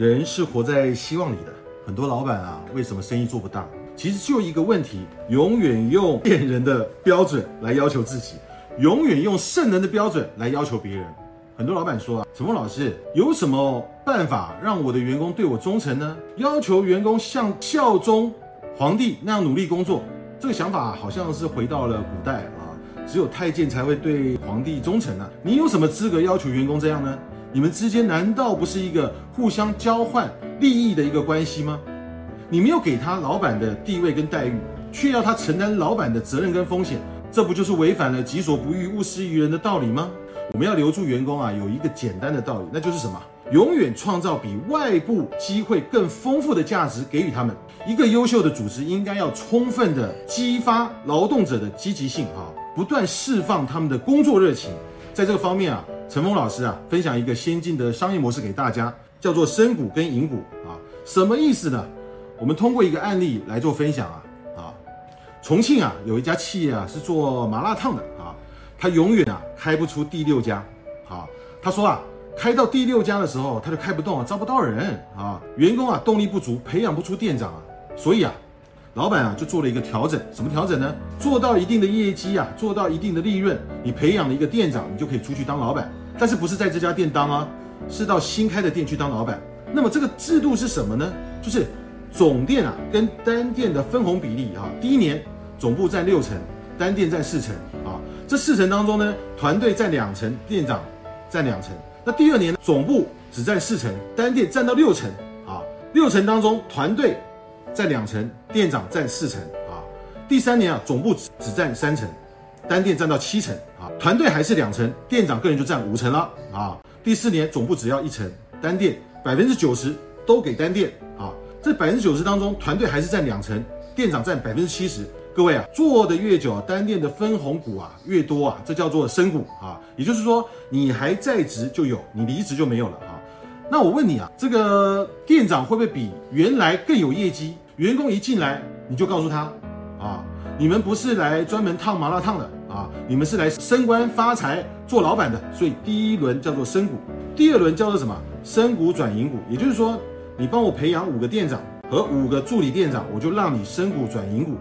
人是活在希望里的。很多老板啊，为什么生意做不大？其实就一个问题，永远用骗人的标准来要求自己，永远用圣人的标准来要求别人。很多老板说啊，陈峰老师有什么办法让我的员工对我忠诚呢？要求员工像效忠皇帝那样努力工作，这个想法好像是回到了古代啊，只有太监才会对皇帝忠诚啊。你有什么资格要求员工这样呢？你们之间难道不是一个互相交换利益的一个关系吗？你没有给他老板的地位跟待遇，却要他承担老板的责任跟风险，这不就是违反了己所不欲，勿施于人的道理吗？我们要留住员工啊，有一个简单的道理，那就是什么？永远创造比外部机会更丰富的价值给予他们。一个优秀的组织应该要充分的激发劳动者的积极性啊，不断释放他们的工作热情。在这个方面啊，陈峰老师啊，分享一个先进的商业模式给大家，叫做深股跟银股啊，什么意思呢？我们通过一个案例来做分享啊。啊，重庆啊有一家企业啊是做麻辣烫的啊。他永远啊开不出第六家，啊，他说啊，开到第六家的时候，他就开不动啊，招不到人。啊，员工啊动力不足，培养不出店长啊，所以啊，老板啊就做了一个调整，什么调整呢？做到一定的业绩啊，做到一定的利润，你培养了一个店长，你就可以出去当老板，但是不是在这家店当啊，是到新开的店去当老板。那么这个制度是什么呢？就是总店啊跟单店的分红比例啊，第一年总部占六成，单店占四成啊。这四成当中呢，团队占两成，店长占两成。那第二年总部只占四成，单店占到六成啊。六成当中，团队占两成，店长占四成啊。第三年啊，总部只只占三成，单店占到七成啊。团队还是两成，店长个人就占五成了啊。第四年总部只要一成，单店百分之九十都给单店啊。这百分之九十当中，团队还是占两成，店长占百分之七十。各位啊，做的越久，单店的分红股啊越多啊，这叫做深股啊。也就是说，你还在职就有，你离职就没有了。那我问你啊，这个店长会不会比原来更有业绩？员工一进来，你就告诉他啊，你们不是来专门烫麻辣烫的啊，你们是来升官发财做老板的。所以第一轮叫做升股，第二轮叫做什么？升股转银股。也就是说，你帮我培养五个店长和五个助理店长，我就让你升股转银股。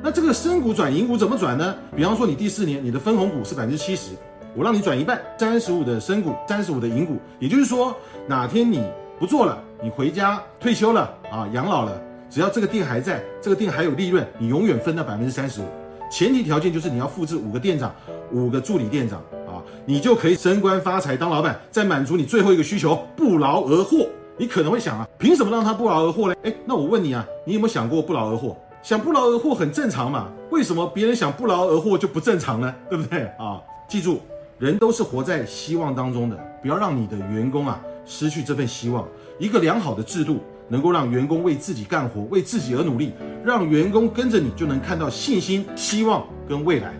那这个升股转银股怎么转呢？比方说你第四年你的分红股是百分之七十，我让你转一半，三十五的深股，三十五的银股。也就是说，哪天你不做了，你回家退休了啊，养老了，只要这个店还在，这个店还有利润，你永远分到百分之三十五。前提条件就是你要复制五个店长，五个助理店长啊，你就可以升官发财当老板，再满足你最后一个需求，不劳而获。你可能会想啊，凭什么让他不劳而获呢？哎，那我问你啊，你有没有想过不劳而获？想不劳而获很正常嘛？为什么别人想不劳而获就不正常呢？对不对啊？记住，人都是活在希望当中的，不要让你的员工啊失去这份希望。一个良好的制度能够让员工为自己干活，为自己而努力，让员工跟着你就能看到信心、希望跟未来。